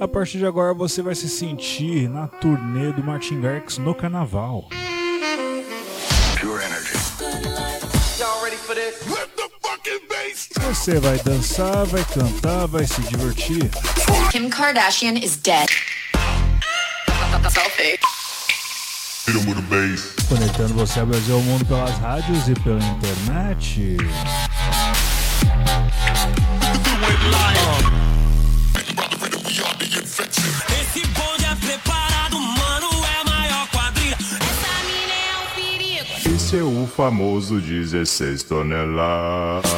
A partir de agora você vai se sentir na turnê do Martin Garrix no carnaval. Você vai dançar, vai cantar, vai se divertir. Kim Kardashian is dead. Conectando você ao Brasil e ao mundo pelas rádios e pela internet. seu famoso 16 toneladas.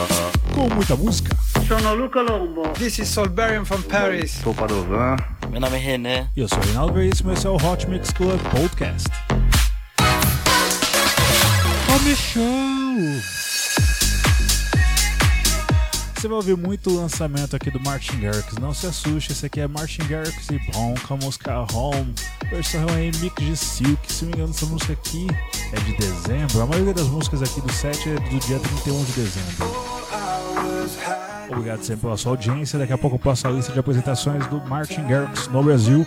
Com muita música. Sono Luca Lombo. This is Solberian from Paris. Sou Padovan. Meu nome é René. E eu sou Reinaldo Veríssimo e esse é o Hot Mix Club Podcast. Come! Você vai ouvir muito lançamento aqui do Martin Garrix. Não se assuste, esse aqui é Martin Garrix e Bom com a música Home, versão remix de Silk. Se não me engano, essa música aqui é de dezembro. A maioria das músicas aqui do set é do dia 31 de dezembro. Obrigado sempre pela sua audiência. Daqui a pouco eu passo a lista de apresentações do Martin Garrix no Brasil.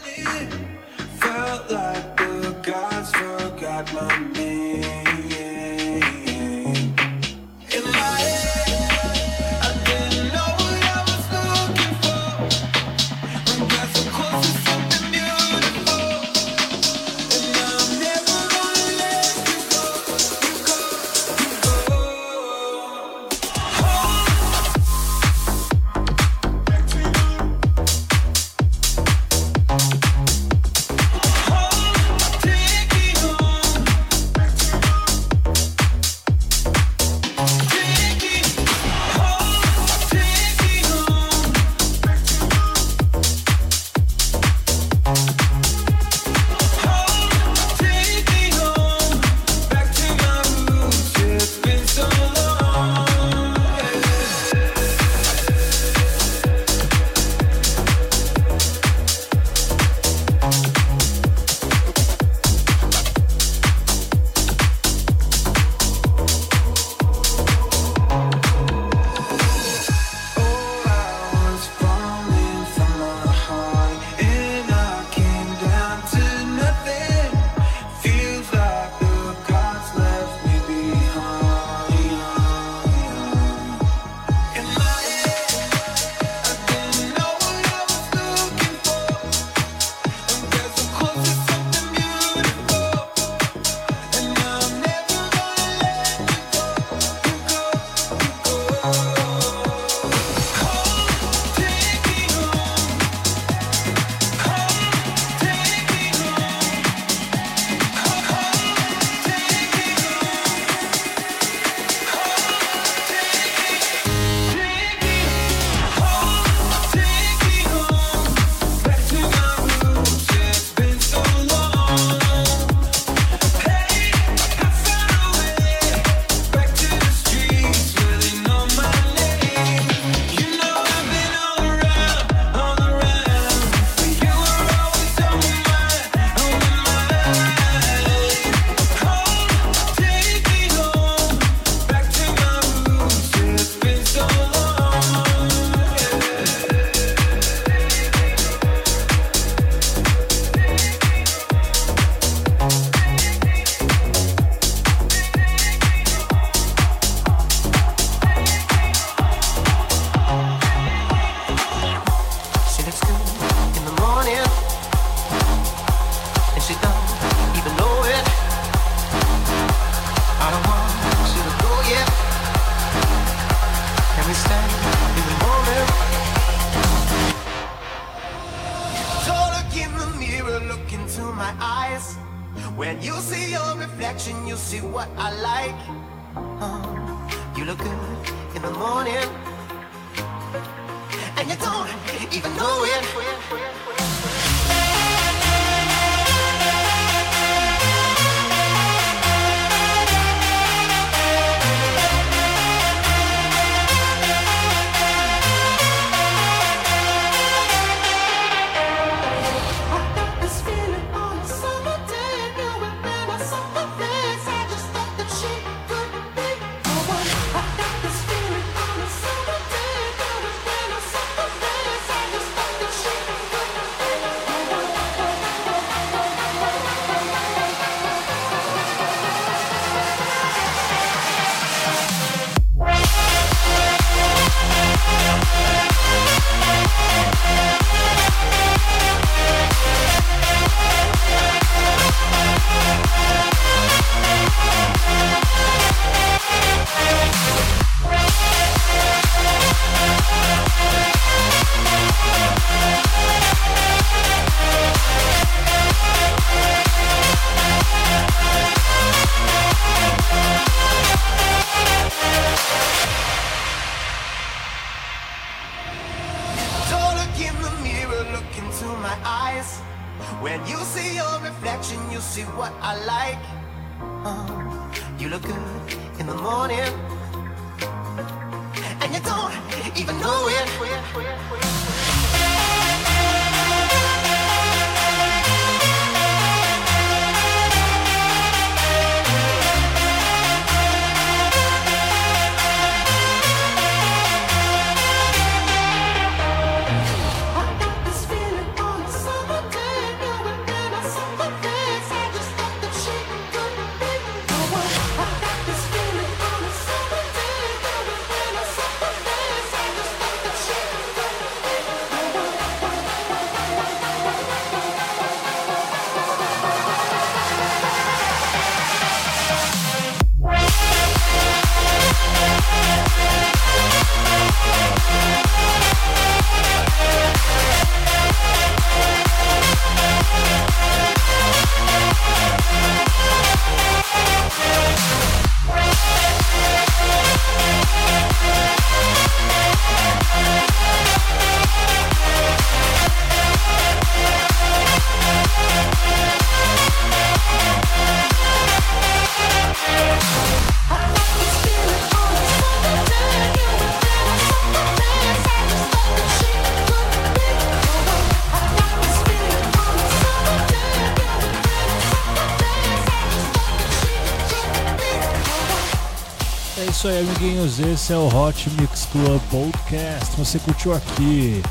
Aí, amiguinhos. Esse é o Hot Mix Club Podcast. Você curtiu aqui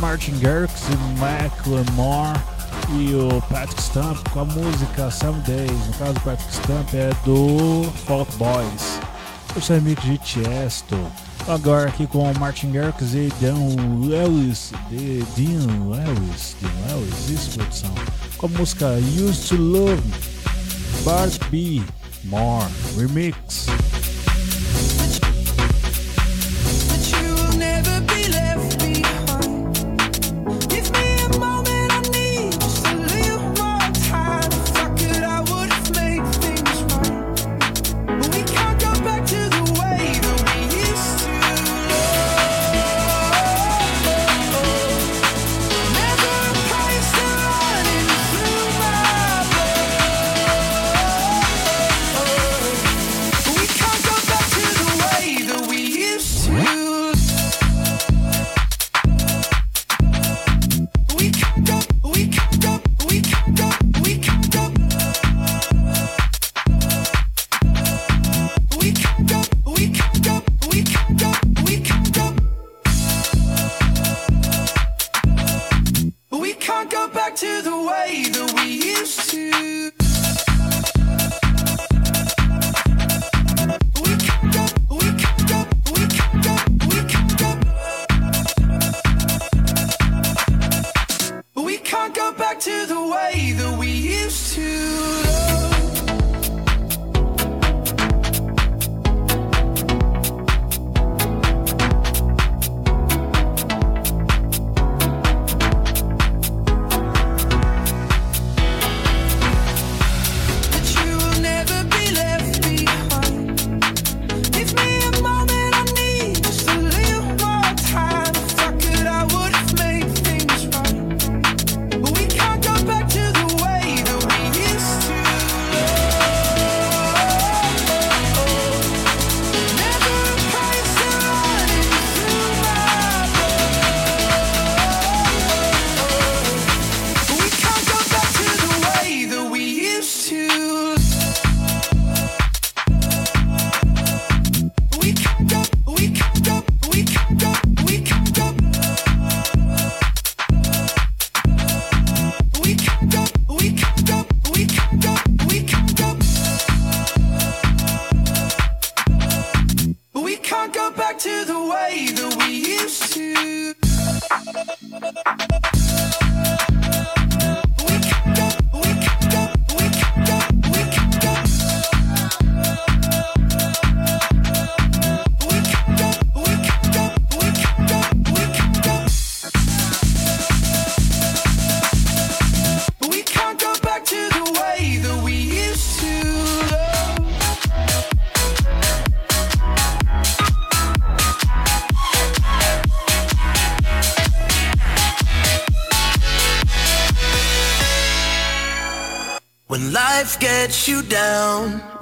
Martin Garrix e Macklemore e o Patrick Stump com a música Some Days. No caso, o Patrick Stump é do Fault Boys. Eu sou remix de Tiesto. Agora aqui com Martin Garrix e Dan Lewis. De Dean Lewis. Dean Lewis, isso, produção. Com a música Used to Love. Bart B. More Remix.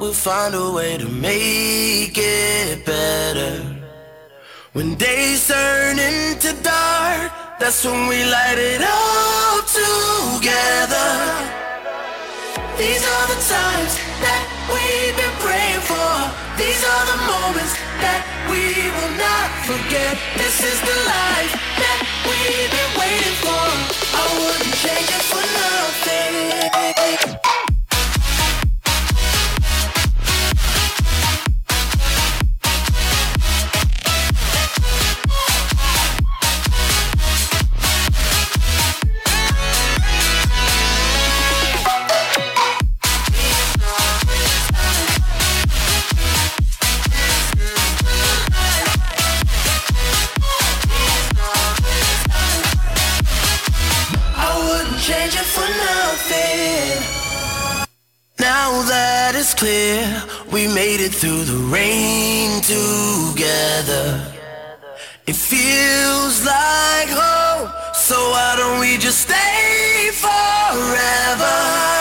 We'll find a way to make it better. When days turn into dark, that's when we light it up together. These are the times that we've been praying for. These are the moments that we will not forget. This is the life that we've been waiting for. I wouldn't change it for nothing. Clear, we made it through the rain together. It feels like home, so why don't we just stay forever?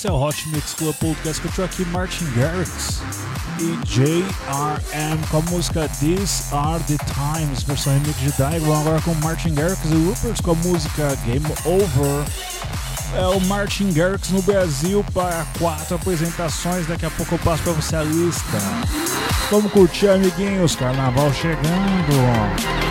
Esse é o Hot Mix Club Podcast que eu tô aqui Martin Garrix e JRM com a música These Are The Times, versão remix de Diagram, agora com Martin Garrix e Rupert com a música Game Over. É o Martin Garrix no Brasil para quatro apresentações, daqui a pouco eu passo para você a lista. Vamos curtir, amiguinhos, carnaval chegando.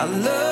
I love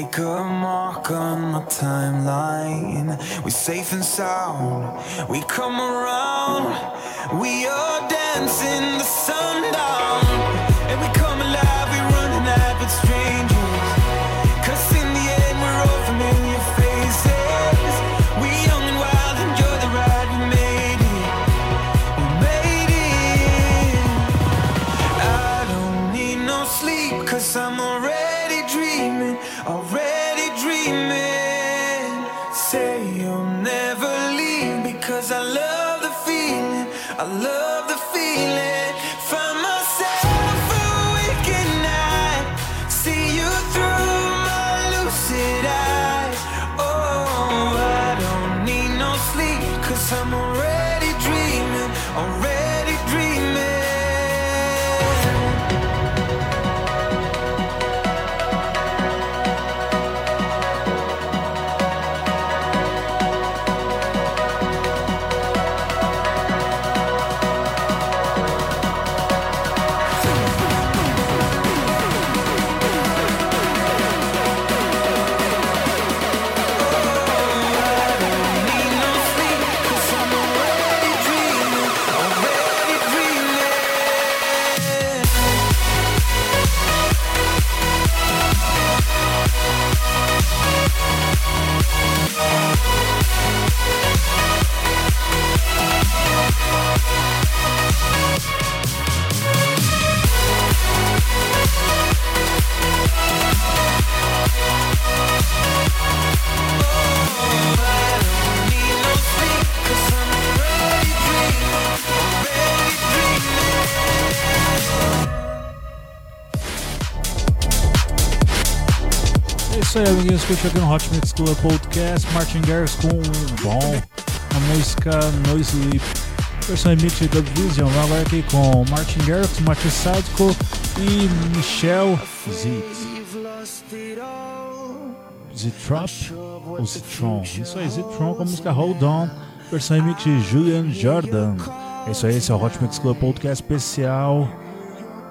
make a mark on my timeline. We're safe and sound. We come around. We are. love the feeling. É isso aí, amiguinhos. Fechou aqui no Hot Mix Club Podcast. Martin Garrix com Bom, a música No Sleep. Versão remix de Vision. Agora aqui com Martin Garrix, Martin Sadko e Michel Zit. Zitrop ou Zitron? Isso aí, Zitron com a música Hold On. Versão remix de Julian Jordan. É isso aí, esse é o Hot Mix Club Podcast especial.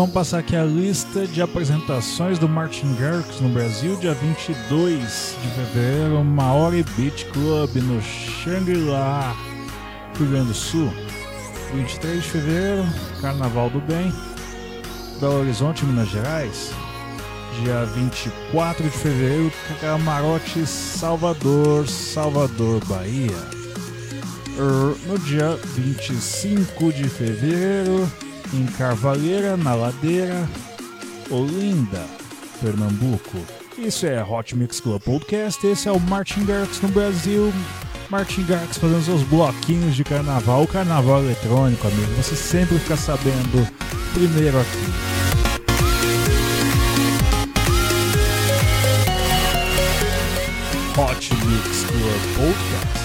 vamos passar aqui a lista de apresentações do Martin Garrix no Brasil, dia 22 de fevereiro, Maori Beach Club no Shangri-La, Rio Grande do Sul. 23 de fevereiro, Carnaval do Bem, Belo Horizonte, Minas Gerais. Dia 24 de fevereiro, Camarote, Salvador, Salvador, Bahia. Er, No dia 25 de fevereiro, em Carvalheira, na Ladeira, Olinda, Pernambuco. Isso é Hot Mix Club Podcast, esse é o Martin Garrix no Brasil. Martin Garrix fazendo seus bloquinhos de carnaval, carnaval eletrônico, amigo. Você sempre fica sabendo primeiro aqui. Hot Mix Club Podcast.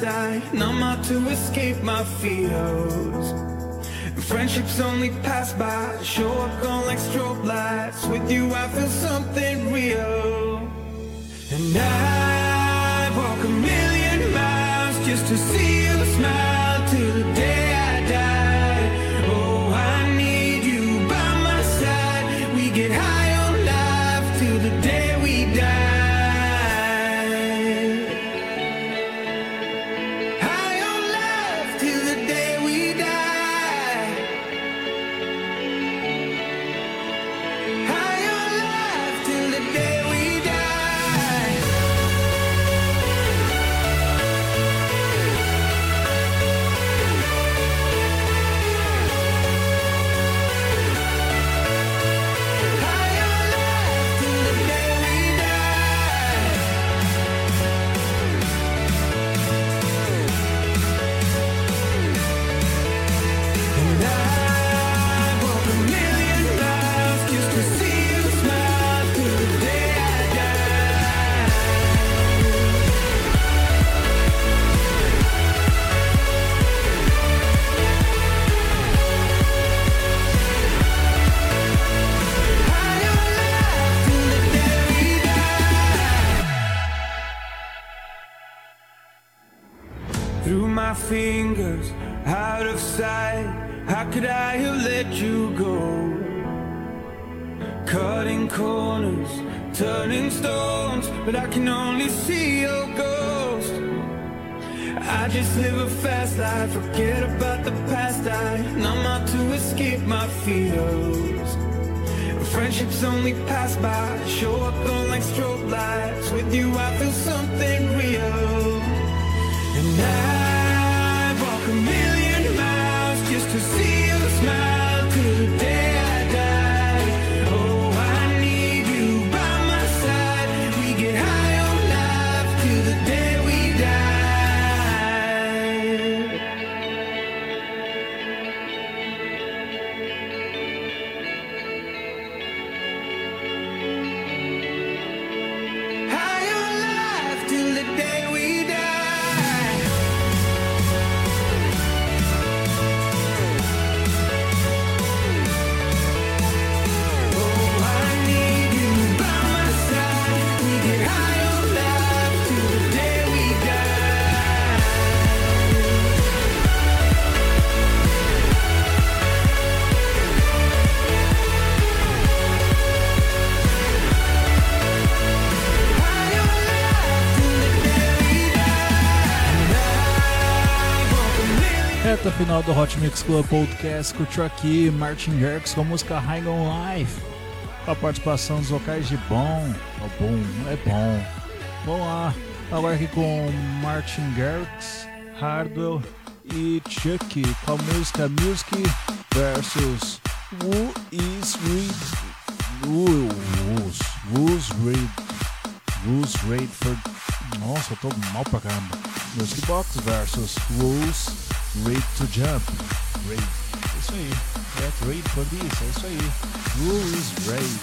The past. I numb out to escape my fears. Friendships only pass by, show up gone like strobe lights. With you, I feel something real. And I walk a million miles just to see you smile till the stones, but I can only see your ghost. I just live a fast life, forget about the past. I numb out to escape my fears. Friendships only pass by, show up on like strobe lights. With you, I feel something real. And I walk a million miles just to see you smile Reta final do Hot Mix Club Podcast, curtiu aqui Martin Garrix com a música High on Life, com a participação dos vocais de Bom, oh, bom, é bom. Vamos lá, agora aqui com Martin Garrix, Hardwell e Chuck com a música Music versus Who is Read Who's Who's Read Who's Raid for Nossa, eu tô mal pra caramba. Music Box versus Who's Raid to Jump. Raid. É isso aí. Get Raid for this. É isso aí. Who is Raid?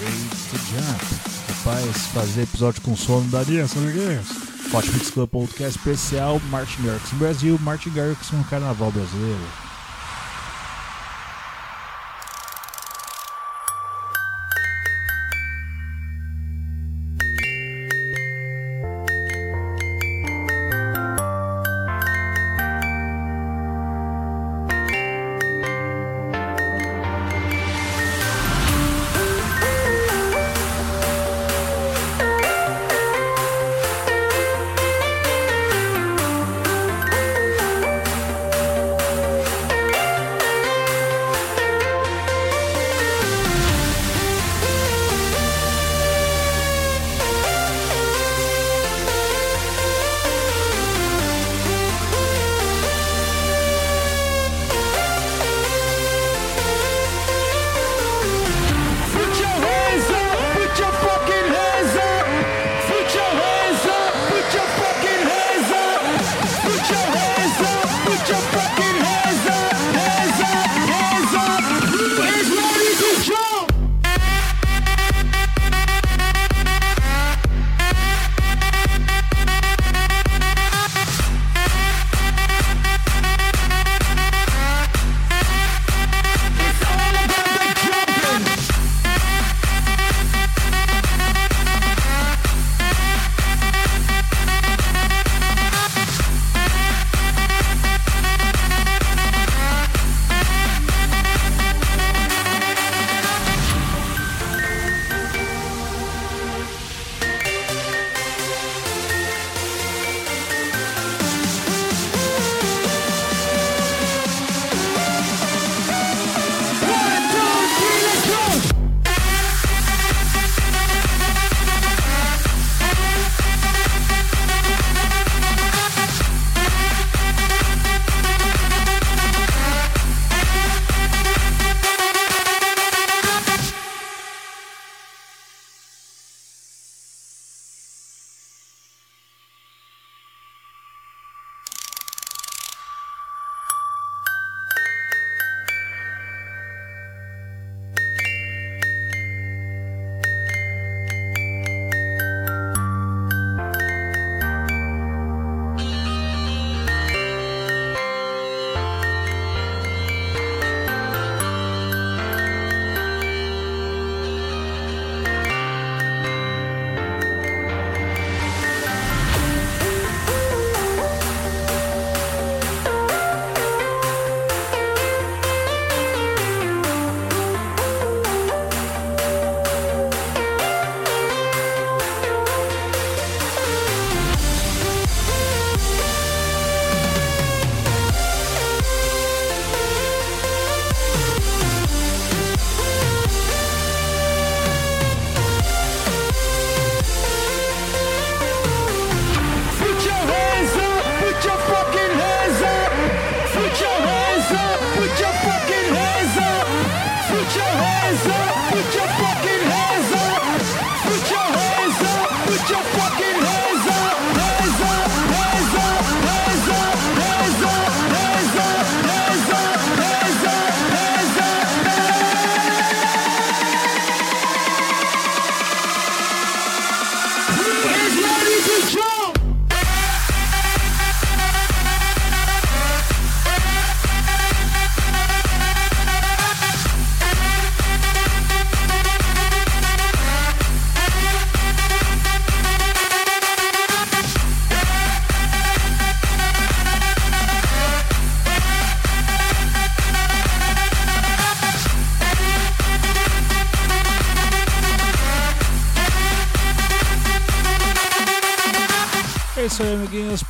Raid to Jump. Rapaz, fazer episódio com sono daria, sabe o que é? Hot Mix Club Podcast especial Martin Garrix Brasil, Martin Garrix no Carnaval Brasileiro.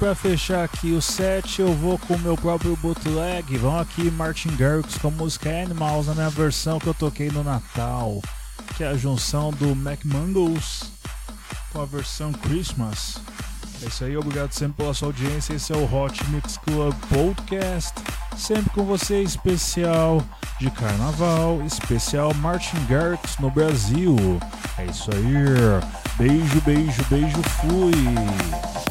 Pra fechar aqui o set, eu vou com o meu próprio bootleg. Vão aqui, Martin Garrix com a música Animals, na minha versão que eu toquei no Natal, que é a junção do Mac Mangles com a versão Christmas. É isso aí, obrigado sempre pela sua audiência. Esse é o Hot Mix Club Podcast. Sempre com você, especial de carnaval, especial Martin Garrix no Brasil. É isso aí. Beijo, beijo, beijo, fui.